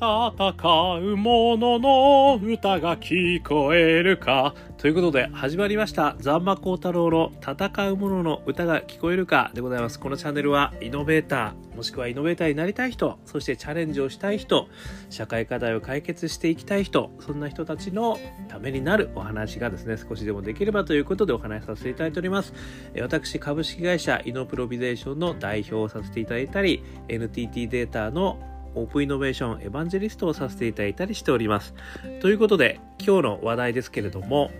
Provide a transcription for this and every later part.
戦う者の歌が聞こえるか。ということで、始まりました。ザンマコウタロウの戦う者の歌が聞こえるかでございます。このチャンネルは、イノベーター、もしくはイノベーターになりたい人、そしてチャレンジをしたい人、社会課題を解決していきたい人、そんな人たちのためになるお話がですね、少しでもできればということでお話しさせていただいております。私、株式会社イノプロビゼーションの代表をさせていただいたり、NTT データのオープンイノベーションエヴァンジェリストをさせていただいたりしております。ということで、今日の話題ですけれども、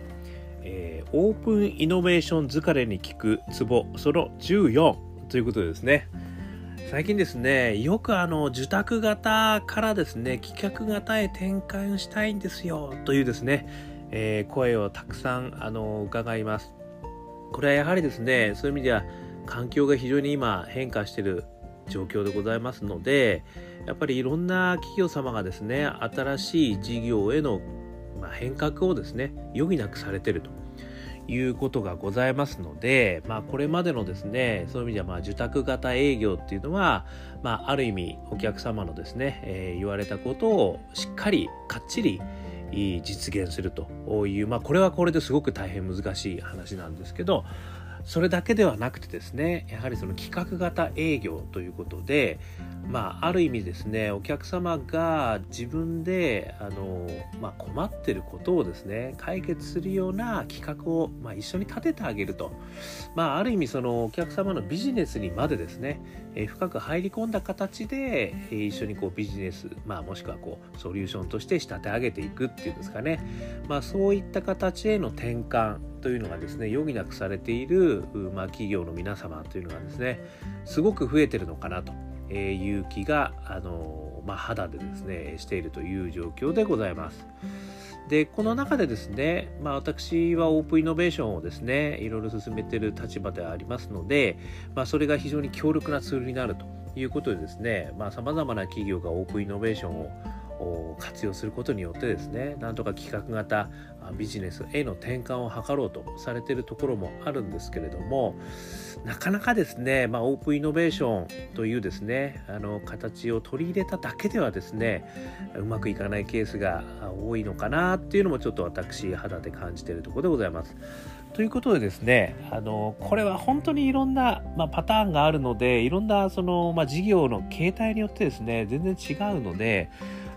えー、オープンイノベーション疲れに効くツボ、その14ということですね、最近ですね、よくあの、受託型からですね、企画型へ転換したいんですよ、というですね、えー、声をたくさん、あの、伺います。これはやはりですね、そういう意味では、環境が非常に今変化している状況でございますのでやっぱりいろんな企業様がですね新しい事業への変革をですね余儀なくされてるということがございますので、まあ、これまでのですねそういう意味ではまあ受託型営業っていうのは、まあ、ある意味お客様のですね、えー、言われたことをしっかりかっちり実現するという、まあ、これはこれですごく大変難しい話なんですけどそれだけではなくてですねやはりその企画型営業ということでまあある意味ですねお客様が自分であの、まあ、困ってることをですね解決するような企画を、まあ、一緒に立ててあげると。まあある意味そのお客様のビジネスにまでですね、え深く入り込んだ形で、え一緒にこうビジネス、まあ、もしくはこうソリューションとして仕立て上げていくっていうんですかねまあそういった形への転換というのがですね余儀なくされている、まあ、企業の皆様というのがですねすごく増えてるのかなという気があの、まあ、肌でですねしているという状況でございます。でこの中でですね、まあ、私はオープンイノベーションをですねいろいろ進めている立場でありますので、まあ、それが非常に強力なツールになるということでですねさまざ、まな企業がオープンイノベーションを活用することによってですねなんとか企画型ビジネスへの転換を図ろうとされているところもあるんですけれどもなかなかですね、まあ、オープンイノベーションというですねあの形を取り入れただけではですねうまくいかないケースが多いのかなっていうのもちょっと私肌で感じているところでございます。ということでですね、あの、これは本当にいろんな、まあ、パターンがあるので、いろんなその、まあ、事業の形態によってですね、全然違うので、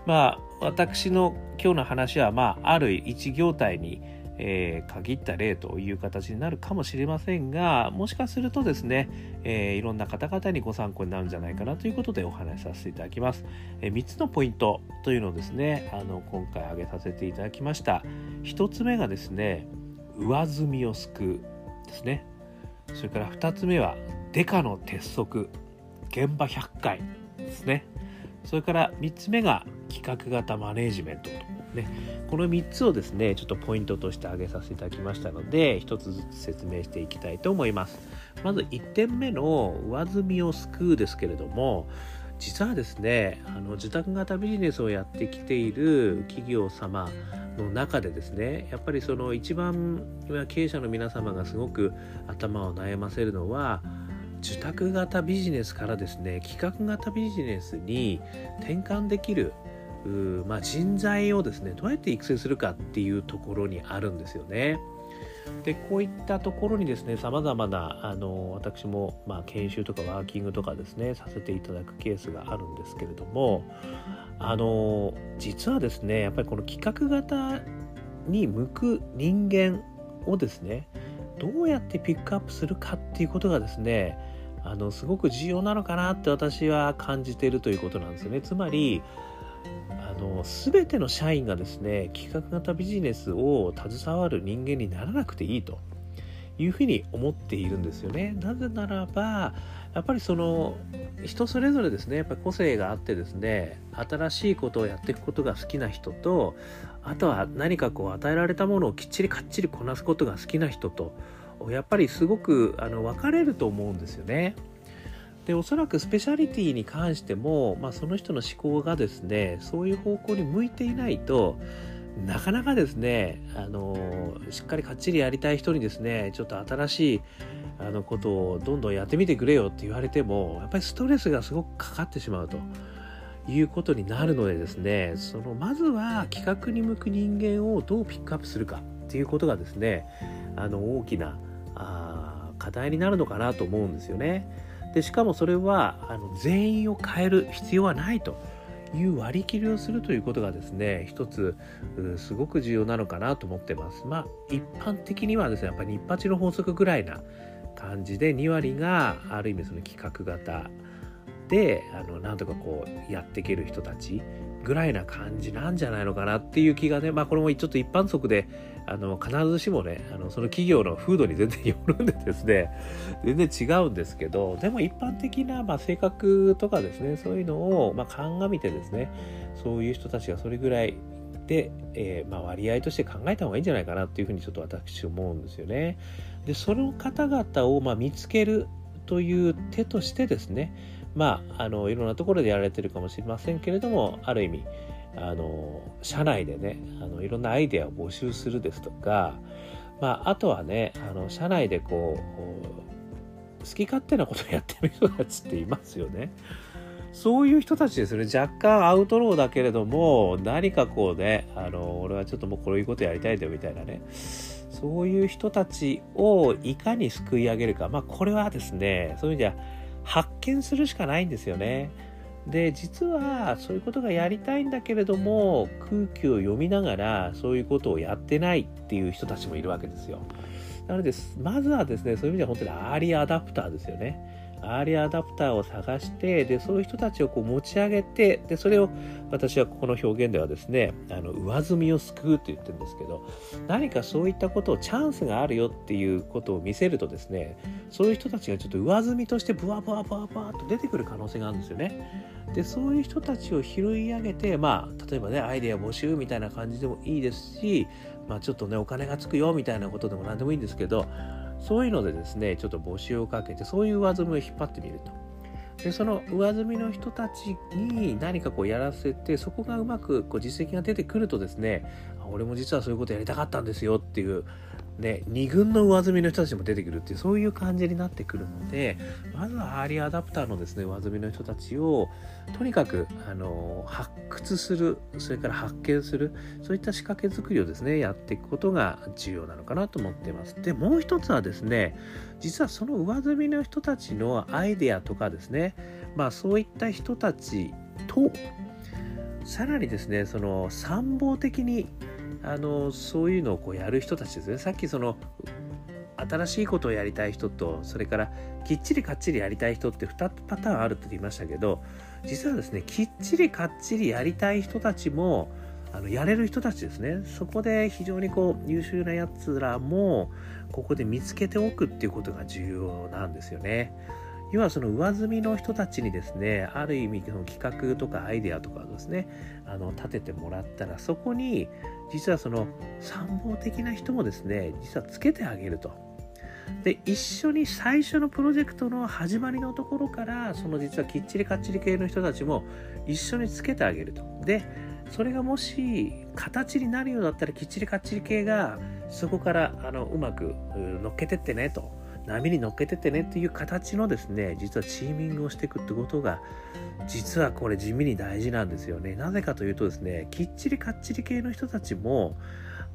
まあ、私の今日の話は、まあ、ある一業態に、えー、限った例という形になるかもしれませんが、もしかするとですね、えー、いろんな方々にご参考になるんじゃないかなということでお話しさせていただきます。えー、3つのポイントというのをですね、あの今回挙げさせていただきました。1つ目がですね、上積みを救うですね。それから2つ目は、デカの鉄則、現場100回ですね。それから3つ目が企画型マネジメントと。ね、この3つをですね、ちょっとポイントとして挙げさせていただきましたので、1つずつ説明していきたいと思います。まず1点目の上積みを救うですけれども、実はですね、あの自宅型ビジネスをやってきている企業様の中でですね、やっぱりその一番経営者の皆様がすごく頭を悩ませるのは、受託型ビジネスからですね企画型ビジネスに転換できるまあ、人材をですねどうやって育成するかっていうところにあるんですよね。でこういったところにですねさまざまなあの私も、まあ、研修とかワーキングとかですねさせていただくケースがあるんですけれどもあの実はですねやっぱりこの企画型に向く人間をですねどうやってピックアップするかっていうことがですねあのすごく重要なのかなって私は感じているということなんですね。つまりあの全ての社員がですね企画型ビジネスを携わる人間にならなくていいというふうに思っているんですよね。なぜならばやっぱりその人それぞれですねやっぱ個性があってですね新しいことをやっていくことが好きな人とあとは何かこう与えられたものをきっちりかっちりこなすことが好きな人とやっぱりすごくあの分かれると思うんですよね。でおそらくスペシャリティに関しても、まあ、その人の思考がですねそういう方向に向いていないとなかなかですねあのしっかりかっちりやりたい人にですねちょっと新しいあのことをどんどんやってみてくれよって言われてもやっぱりストレスがすごくかかってしまうということになるのでですねそのまずは企画に向く人間をどうピックアップするかっていうことがですねあの大きなあ課題になるのかなと思うんですよね。でしかもそれはあの全員を変える必要はないという割り切りをするということがですね一つすごく重要なのかなと思ってます。まあ一般的にはですねやっぱり日八の法則ぐらいな感じで2割がある意味その企画型であのなんとかこうやっていける人たちぐらいな感じなんじゃないのかなっていう気がねまあこれもちょっと一般則であの必ずしもねあのその企業の風土に全然よるんでですね全然違うんですけどでも一般的な、まあ、性格とかですねそういうのを、まあ、鑑みてですねそういう人たちがそれぐらいで、えー、まあ、割合として考えた方がいいんじゃないかなっていうふうにちょっと私思うんですよね。でその方々をま見つけるという手としてですねまああのいろんなところでやられてるかもしれませんけれどもある意味あの社内でねあのいろんなアイデアを募集するですとか、まあ、あとはねあの社内でこう好き勝手なことをやってる人たちっていますよね。そういう人たちですね、若干アウトローだけれども、何かこうね、あの、俺はちょっともうこういうことやりたいんだよみたいなね、そういう人たちをいかに救い上げるか、まあこれはですね、そういう意味では発見するしかないんですよね。で実はそういうことがやりたいんだけれども空気を読みながらそういうことをやってないっていう人たちもいるわけですよ。なのでまずはですねそういう意味では本当にアーリーアダプターですよね。アーリーアダプターを探してでそういう人たちをこう持ち上げてでそれを私はここの表現ではですねあの上澄みをすくうって言ってるんですけど何かそういったことをチャンスがあるよっていうことを見せるとですねそういう人たちがちょっと上積みとしてブワブワブワブワと出てくる可能性があるんですよね。でそういう人たちを拾い上げてまあ例えばねアイデア募集みたいな感じでもいいですしまあちょっとねお金がつくよみたいなことでも何でもいいんですけどそういうのでですねちょっと募集をかけてそういう上積みを引っ張ってみると。でその上積みの人たちに何かこうやらせてそこがうまくこう実績が出てくるとですね俺も実はそういうことやりたかったんですよっていうね、2軍の上積みの人たちも出てくるっていうそういう感じになってくるのでまずはアーリーアダプターのですね上積みの人たちをとにかくあの発掘するそれから発見するそういった仕掛け作りをですねやっていくことが重要なのかなと思っています。でもう一つはですね実はその上積みの人たちのアイデアとかですねまあそういった人たちとさらにですねその参謀的にあのそういうのをこうやる人たちですねさっきその新しいことをやりたい人とそれからきっちりかっちりやりたい人って2パターンあるって言いましたけど実はですねきっちりかっちりやりたい人たちもあのやれる人たちですねそこで非常にこう優秀なやつらもここで見つけておくっていうことが重要なんですよね。要はその上積みの人たちにですねある意味の企画とかアイデアとかですねあの立ててもらったらそこに実はその参謀的な人もですね実はつけてあげると。で一緒に最初のプロジェクトの始まりのところからその実はきっちりかっちり系の人たちも一緒につけてあげると。でそれがもし形になるようだったらきっちりかっちり系がそこからあのうまく乗っけてってねと。波に乗っけててねっていう形のですね実はチーミングをしていくってことが実はこれ地味に大事なんですよね。なぜかというとですねきっちりかっちり系の人たちも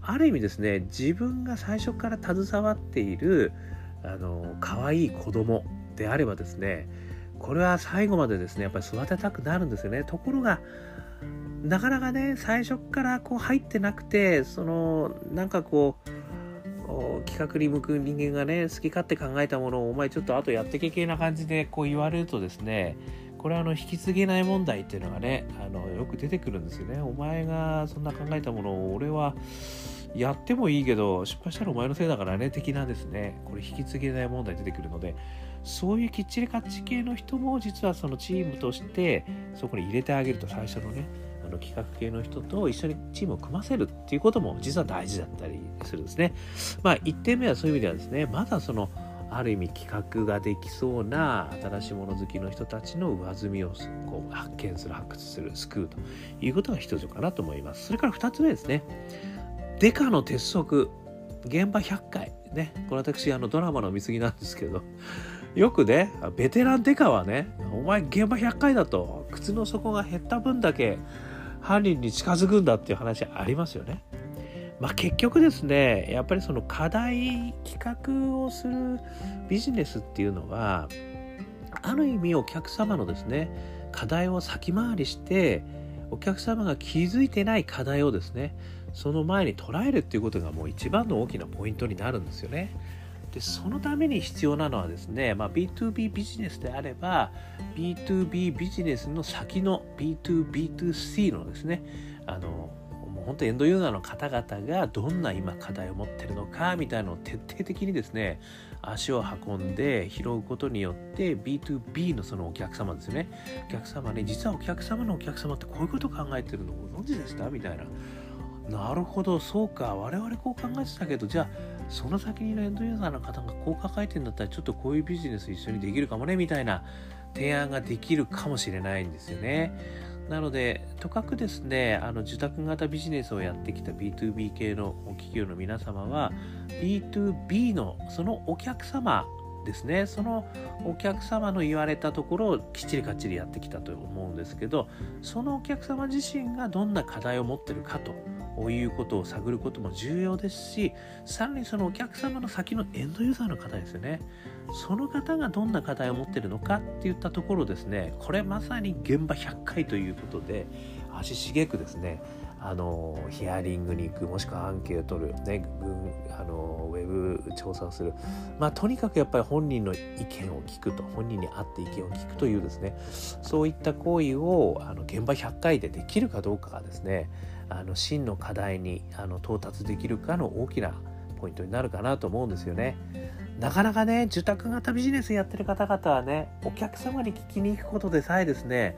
ある意味ですね自分が最初から携わっているあの可愛い子供であればですねこれは最後までですねやっぱり育てたくなるんですよね。ところがなかなかね最初からこう入ってなくてそのなんかこう企画に向く人間がね好き勝手考えたものをお前ちょっとあとやってけ系な感じでこう言われるとですねこれはあの引き継げない問題っていうのがねあのよく出てくるんですよね。お前がそんな考えたものを俺はやってもいいけど失敗したらお前のせいだからね的なですね。これ引き継げない問題出てくるのでそういうきっちりかっち系の人も実はそのチームとしてそこに入れてあげると最初のねの企画系の人と一緒にチームを組ませるっていうことも実は大事だったりするんですね。まあ1点目はそういう意味ではですね、まだそのある意味企画ができそうな新しいもの好きの人たちの上積みをこう発見する発掘する救うということが一つかなと思います。それから2つ目ですね。デカの鉄則現場100回ねこれ私あのドラマの見過ぎなんですけどよくねベテランデカはねお前現場100回だと靴の底が減った分だけ犯人に近づくんだっていう話ありますよね。まあ、結局ですねやっぱりその課題企画をするビジネスっていうのはある意味お客様のですね課題を先回りしてお客様が気づいてない課題をですねその前に捉えるっていうことがもう一番の大きなポイントになるんですよね。でそのために必要なのはですね、まあ、B2B ビジネスであれば B2B ビジネスの先の B2B2C のですねあのもう本当エンドユーザーの方々がどんな今課題を持ってるのかみたいなのを徹底的にですね足を運んで拾うことによって B2B のそのお客様ですね。お客様に実はお客様のお客様ってこういうこと考えてるのご存知でした？みたいな。なるほどそうか。我々こう考えてたけどじゃあその先にいるエンドユーザーの方がこう抱えてるんだったらちょっとこういうビジネス一緒にできるかもねみたいな提案ができるかもしれないんですよね。なので、とかくですね、あの受託型ビジネスをやってきた B2B 系の企業の皆様は、B2B のそのお客様ですね、そのお客様の言われたところをきっちりかっちりやってきたと思うんですけど、そのお客様自身がどんな課題を持ってるかとこういうことを探ることも重要ですし、さらにそのお客様の先のエンドユーザーの方ですよね。その方がどんな課題を持ってるのかっていったところですねこれまさに現場100回ということで足しげくですねあのヒアリングに行くもしくはアンケートを取る、ね、あのウェブ調査をする、まあ、とにかくやっぱり本人の意見を聞くと本人に合って意見を聞くというですねそういった行為をあの現場100回でできるかどうかがですねあの真の課題にあの到達できるかの大きなポイントになるかなと思うんですよね。なかなかね、受託型ビジネスやってる方々はね、お客様に聞きに行くことでさえですね、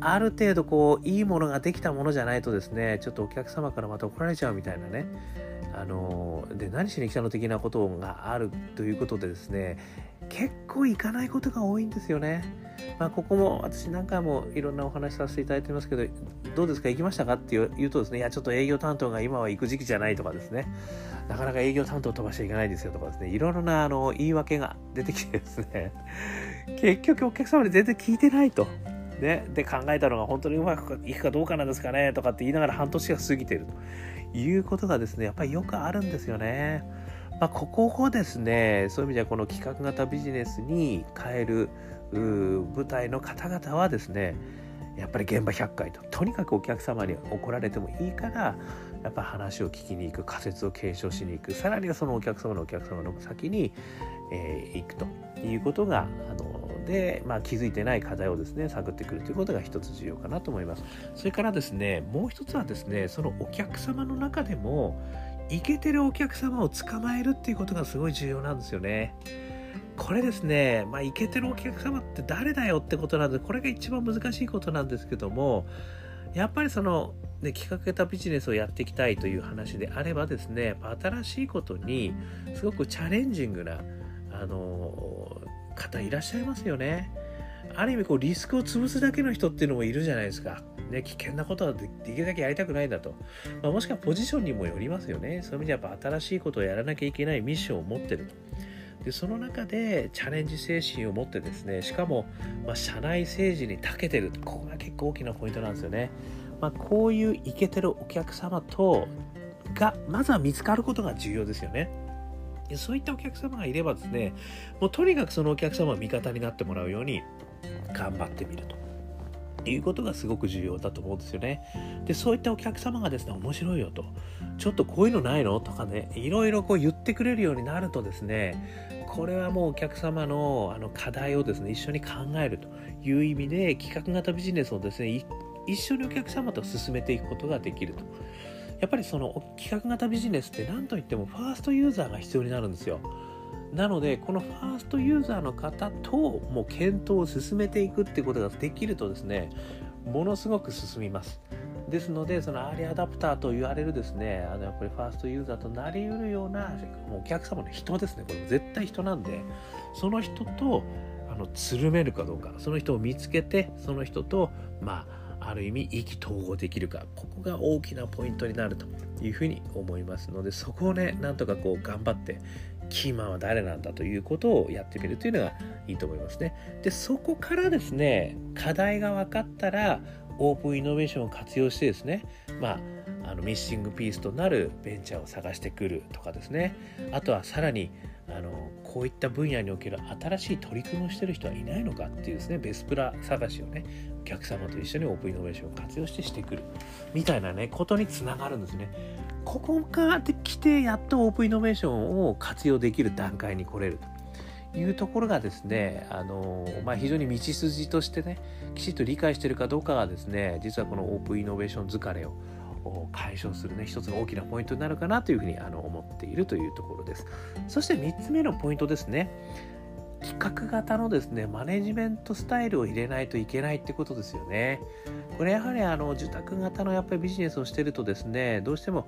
ある程度こう、いいものができたものじゃないとですね、ちょっとお客様からまた怒られちゃうみたいなね、あの、で、何しに来たの的なことがあるということでですね、結構行かないことが多いんですよね。まあ、ここも私何回もいろんなお話させていただいてますけど、どうですか行きましたかって言うとですね、いや、ちょっと営業担当が今は行く時期じゃないとかですね、なかなか営業担当飛ばしちゃいけないですよとかですね、いろいろなあの言い訳が出てきてですね、結局お客様に全然聞いてないと。ね、で考えたのが本当にうまくいくかどうかなんですかねとかって言いながら半年が過ぎているということがですね、やっぱりよくあるんですよね。まあ、ここをですね、そういう意味ではこの企画型ビジネスに変える舞台の方々はですね、やっぱり現場100回と、とにかくお客様に怒られてもいいから、やっぱ話を聞きに行く仮説を検証しに行くさらにはそのお客様のお客様の先に、えー、行くということがあので、まあ、気づいてない課題をですね探ってくるということが一つ重要かなと思います。それからですねもう一つはですねそのお客様の中でもイケてるお客様を捕まえるっていうことがすごい重要なんですよね。これですね、まあ、イケてるお客様って誰だよってことなんで、これが一番難しいことなんですけども、やっぱりその、ね、企画型ビジネスをやっていきたいという話であればですね、新しいことにすごくチャレンジングな、あの方いらっしゃいますよね。ある意味こうリスクを潰すだけの人っていうのもいるじゃないですか。ね、危険なことはできるだけやりたくないんだと。まあ、もしくはポジションにもよりますよね。そういう意味でやっぱ新しいことをやらなきゃいけないミッションを持ってると。でその中でチャレンジ精神を持ってですねしかも、まあ、社内政治に長けてるここが結構大きなポイントなんですよね。まあ、こういうイケてるお客様とがまずは見つかることが重要ですよね。そういったお客様がいればですね、もうとにかくそのお客様を味方になってもらうように頑張ってみると。いうことがすごく重要だと思うんですよね。で、そういったお客様がですね、面白いよと。ちょっとこういうのないの？とかね、いろいろこう言ってくれるようになるとですね、これはもうお客様のあの課題をですね、一緒に考えるという意味で、企画型ビジネスをですね、一緒にお客様と進めていくことができると。やっぱりその企画型ビジネスって何といってもファーストユーザーが必要になるんですよ。なので、このファーストユーザーの方ともう検討を進めていくってことができるとですね、ものすごく進みます。ですので、そのアーリーアダプターと言われるですね、あのやっぱりファーストユーザーとなりうるようなお客様の人ですね、これ絶対人なんで、その人とあのつるめるかどうか、その人を見つけて、その人と、まあ、ある意味意気投合できるかここが大きなポイントになるというふうに思いますのでそこをねなんとかこう頑張ってキーマンは誰なんだということをやってみるというのがいいと思いますね。でそこからですね課題が分かったらオープンイノベーションを活用してですねまああのミッシングピースとなるベンチャーを探してくるとかですねあとはさらにあのこういった分野における新しい取り組みをしてる人はいないのかっていうですねベスプラ探しをねお客様と一緒にオープンイノベーションを活用してしてくるみたいなねことにつながるんですね。ここからで来てやっとオープンイノベーションを活用できる段階に来れるというところがですねあの、まあ、非常に道筋としてねきちっと理解してるかどうかがですね実はこのオープンイノベーション疲れを解消するね一つの大きなポイントになるかなというふうにあの思っているというところです。そして3つ目のポイントですね。企画型のですねマネジメントスタイルを入れないといけないってことですよね。これやはりあの受託型のやっぱりビジネスをしてるとですねどうしても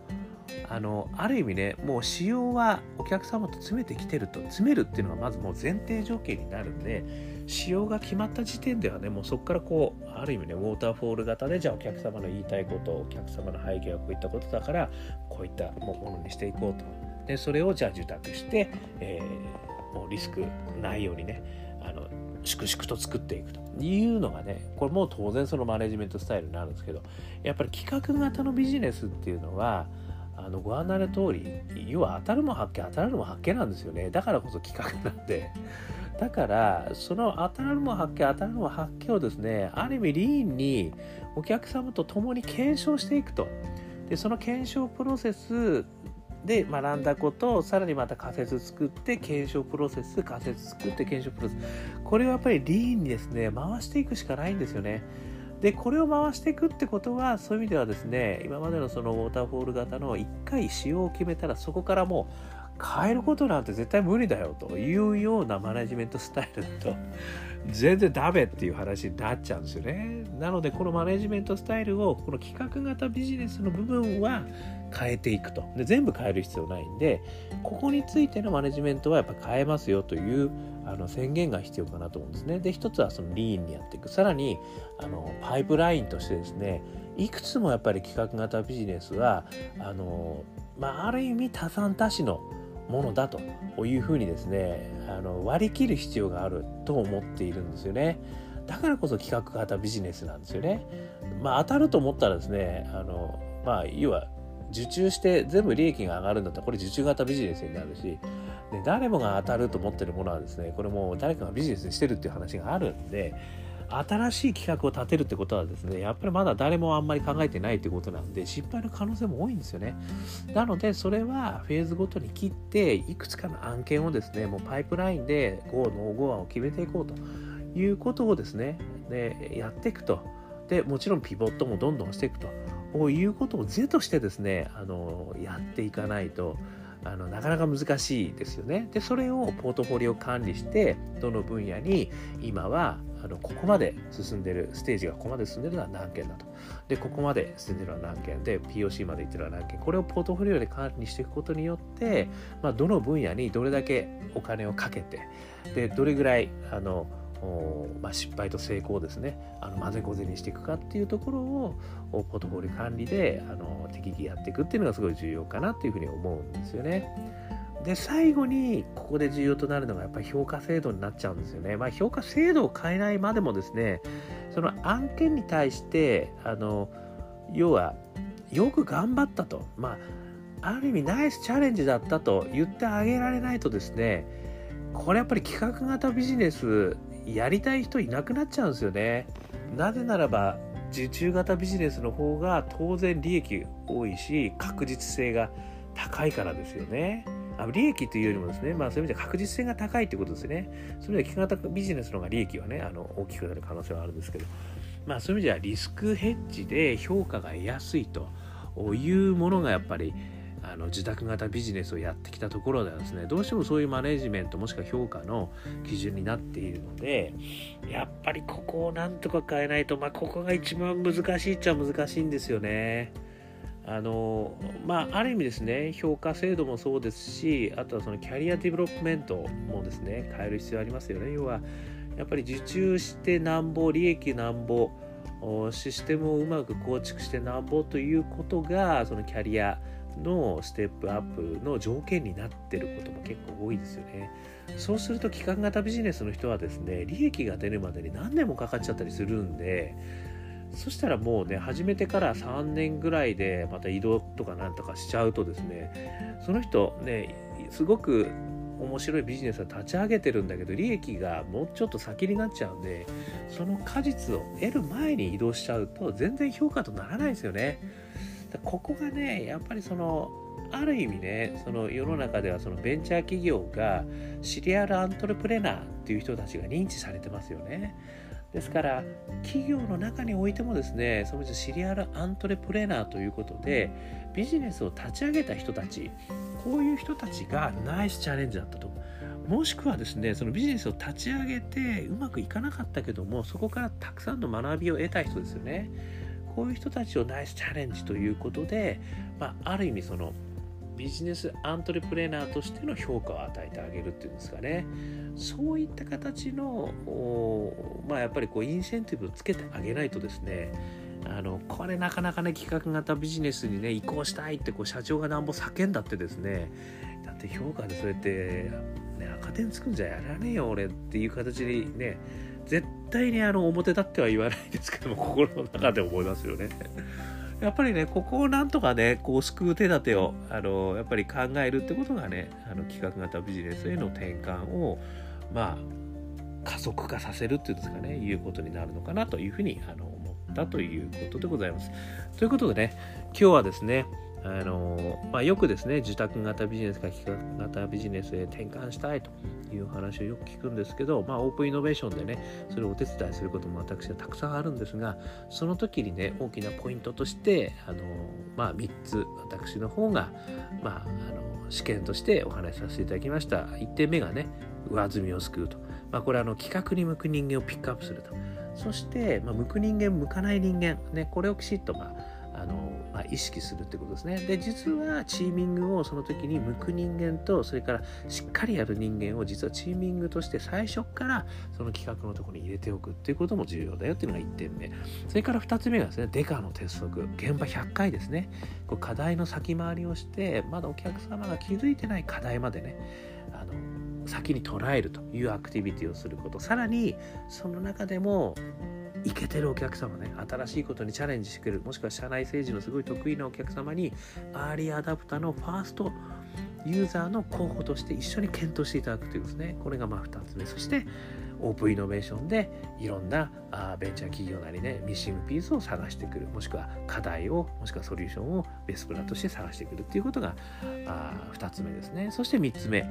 あのある意味ねもう仕様はお客様と詰めてきてると詰めるっていうのがまずもう前提条件になるんで仕様が決まった時点ではねもうそこからこうある意味ねウォーターフォール型でじゃあお客様の言いたいことお客様の背景はこういったことだからこういったものにしていこうと。でそれをじゃあ受託して、えー、もうリスクないようにねあの粛々と作っていくと。いうのがねこれも当然そのマネジメントスタイルになるんですけどやっぱり企画型のビジネスっていうのはあのご案内の通り要は当たるも発見当たるも発見なんですよね。だからこそ企画なんで。だからその当たるも発見当たるも発見をですねある意味リーンにお客様と共に検証していくと。でその検証プロセスで学んだことをさらにまた仮説作って検証プロセス仮説作って検証プロセス。これをやっぱりリーンにですね回していくしかないんですよね。でこれを回していくってことはそういう意味ではですね今までのそのウォーターフォール型の1回使用を決めたらそこからもう変えることなんて絶対無理だよというようなマネジメントスタイルだと全然ダメっていう話になっちゃうんですよね。なのでこのマネジメントスタイルをこの企画型ビジネスの部分は変えていくとで全部変える必要ないんでここについてのマネジメントはやっぱ変えますよというあの宣言が必要かなと思うんですね。で一つはそのリーンにやっていくさらにあのパイプラインとしてですねいくつもやっぱり企画型ビジネスはあの、まあ、ある意味多産多死のものだというふうにですねあの割り切る必要があると思っているんですよね。だからこそ企画型ビジネスなんですよね。まあ当たると思ったらですねあのまあ要は受注して全部利益が上がるんだったらこれ受注型ビジネスになるしで誰もが当たると思ってるものはですねこれも誰かがビジネスにしてるっていう話があるんで新しい企画を立てるってことはですねやっぱりまだ誰もあんまり考えてないってことなんで失敗の可能性も多いんですよね。なのでそれはフェーズごとに切っていくつかの案件をですねもうパイプラインで GO の GO 案を決めていこうということをですねでやっていくと。でもちろんピボットもどんどんしていくと。いうことを是としてですねあのやっていかないとあのなかなか難しいですよね。でそれをポートフォリオ管理してどの分野に今はあのここまで進んでるステージがここまで進んでるのは何件だと。でここまで進んでるのは何件で POC までいってるのは何件これをポートフォリオで管理していくことによって、まあ、どの分野にどれだけお金をかけてでどれぐらいあのまあ、失敗と成功ですねあの混ぜこぜにしていくかっていうところをポートフォリオ管理であの適宜やっていくっていうのがすごい重要かなっていうふうに思うんですよね。で最後にここで重要となるのがやっぱり評価制度になっちゃうんですよね。まあ、評価制度を変えないまでもですねその案件に対してあの要はよく頑張ったとまあある意味ナイスチャレンジだったと言ってあげられないとですねこれやっぱり企画型ビジネスやりたい人いなくなっちゃうんですよね。なぜならば受注型ビジネスの方が当然利益多いし確実性が高いからですよね。あ利益というよりもですね、まあそういう意味で確実性が高いってことですね。それでは企画型ビジネスの方が利益はね、あの大きくなる可能性はあるんですけど、まあそういう意味ではリスクヘッジで評価が得やすいというものがやっぱりあの受託型ビジネスをやってきたところではですねどうしてもそういうマネジメントもしくは評価の基準になっているのでやっぱりここをなんとか変えないとまあここが一番難しいっちゃ難しいんですよね。あのまあ、ある意味ですね評価制度もそうですしあとはその career development もですね変える必要ありますよね要はやっぱり受注してなんぼ利益なんぼシステムをうまく構築してなんぼということがそのキャリアのステップアップの条件になってることも結構多いですよね。そうすると企画型ビジネスの人はですね利益が出るまでに何年もかかっちゃったりするんでそしたらもうね始めてから3年ぐらいでまた移動とかなんとかしちゃうとですねその人ねすごく面白いビジネスを立ち上げてるんだけど利益がもうちょっと先になっちゃうんでその果実を得る前に移動しちゃうと全然評価とならないですよね。ここがねやっぱりそのある意味ねその世の中ではそのベンチャー企業がシリアルアントレプレナーっていう人たちが認知されてますよね。ですから企業の中においてもですねそのシリアルアントレプレナーということでビジネスを立ち上げた人たちこういう人たちがナイスチャレンジだったともしくはですねそのビジネスを立ち上げてうまくいかなかったけどもそこからたくさんの学びを得た人ですよねこういう人たちをナイスチャレンジということで、まあ、ある意味そのビジネスアントレプレーナーとしての評価を与えてあげるっていうんですかね。そういった形のまあやっぱりこうインセンティブをつけてあげないとですねあのこれなかなかね企画型ビジネスにね移行したいってこう社長がなんぼ叫んだってですねだって評価でそうやって、ね、赤点つくんじゃやらねえよ俺っていう形にね絶対にあの表立っては言わないですけども心の中で思いますよね。やっぱりね、ここをなんとかね、こう救う手立てを、あの、やっぱり考えるってことがね、あの企画型ビジネスへの転換を、まあ、加速化させるっていうんですかね、いうことになるのかなというふうにあの思ったということでございます。ということでね、今日はですね、あのまあ、よくですね受託型ビジネスか企画型ビジネスへ転換したいという話をよく聞くんですけど、まあ、オープンイノベーションでねそれをお手伝いすることも私はたくさんあるんですがその時にね大きなポイントとしてあの、まあ、3つ私の方が、まあ、あの試験としてお話しさせていただきました。1点目がね上積みを救うと、まあ、これはあの企画に向く人間をピックアップすると。そして、まあ、向く人間向かない人間、ね、これをきちっと、まあ、意識するってことですね。で実はチーミングをその時に向く人間とそれからしっかりやる人間を実はチーミングとして最初からその企画のとこに入れておくっていうことも重要だよっていうのが1点目。それから2つ目がですねデカの鉄則現場100回ですね。こう課題の先回りをしてまだお客様が気づいてない課題までねあの先に捉えるというアクティビティをすることさらにその中でもイケてるお客様ね新しいことにチャレンジしてくれるもしくは社内政治のすごい得意なお客様にアーリーアダプターのファーストユーザーの候補として一緒に検討していただくというですねこれがまあ2つ目。そしてオープンイノベーションでいろんなあベンチャー企業なりね missing piece を探してくる。もしくは課題をもしくはソリューションをベストプランとして探してくるっていうことがあ2つ目ですね。そして3つ目。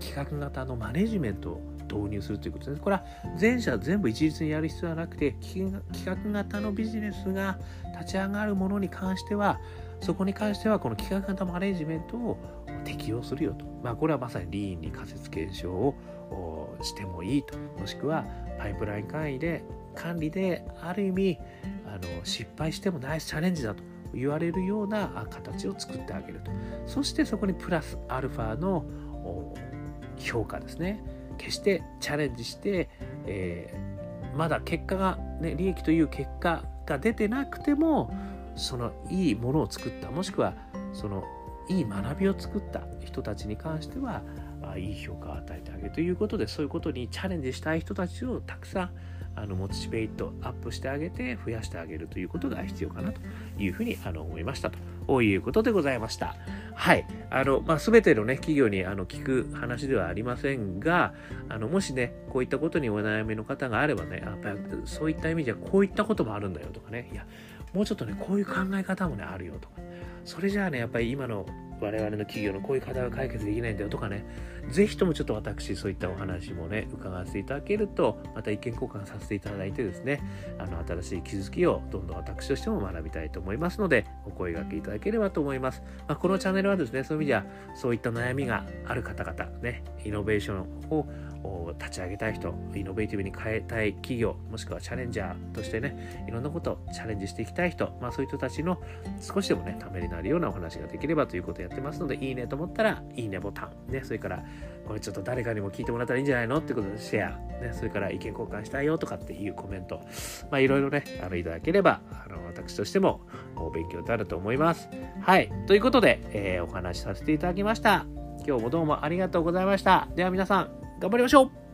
企画型のマネジメントを導入するということです。これは全社全部一律にやる必要はなくて企画型のビジネスが立ち上がるものに関してはそこに関してはこの企画型マネジメントを適用するよと。まあこれはまさにリーンに仮説検証をしてもいいと。もしくはパイプライン管理で管理である意味あの失敗してもナイスチャレンジだと言われるような形を作ってあげると。そしてそこにプラスアルファの評価ですね。決してチャレンジして、えー、まだ結果が、ね、利益という結果が出てなくてもそのいいものを作ったもしくはそのいい学びを作った人たちに関してはあいい評価を与えてあげるということでそういうことにチャレンジしたい人たちをたくさんあのモチベートアップしてあげて増やしてあげるということが必要かなというふうにあの思いましたと。いうことでございました。はい。あの、まあ、全てのね、企業にあの聞く話ではありませんが、あの、もしね、こういったことにお悩みの方があればね、やっぱりそういった意味じゃこういったこともあるんだよとかね、いや、もうちょっとね、こういう考え方もね、あるよとか、それじゃあね、やっぱり今の我々の企業のこういう課題は解決できないんだよとかね、ぜひともちょっと私、そういったお話もね、伺わせていただけると、また意見交換させていただいてですね、あの、新しい気づきをどんどん私としても学びたいと思いますので、お声がけいただければと思います。まあ、このチャンネルはですね、そういう意味では、そういった悩みがある方々、ね、イノベーションを立ち上げたい人、イノベーティブに変えたい企業、もしくはチャレンジャーとしてね、いろんなことをチャレンジしていきたい人、まあそういう人たちの少しでもね、ためになるようなお話ができればということでやってますので、いいねと思ったら、いいねボタン。ね、それから、これちょっと誰かにも聞いてもらったらいいんじゃないの？ってことで、シェア。ね、それから意見交換したいよとかっていうコメント。まあ、いろいろね、あの、いただければ、あの、私としても、勉強になると思います。はい。ということで、えー、お話しさせていただきました。今日もどうもありがとうございました。では皆さん、頑張りましょう。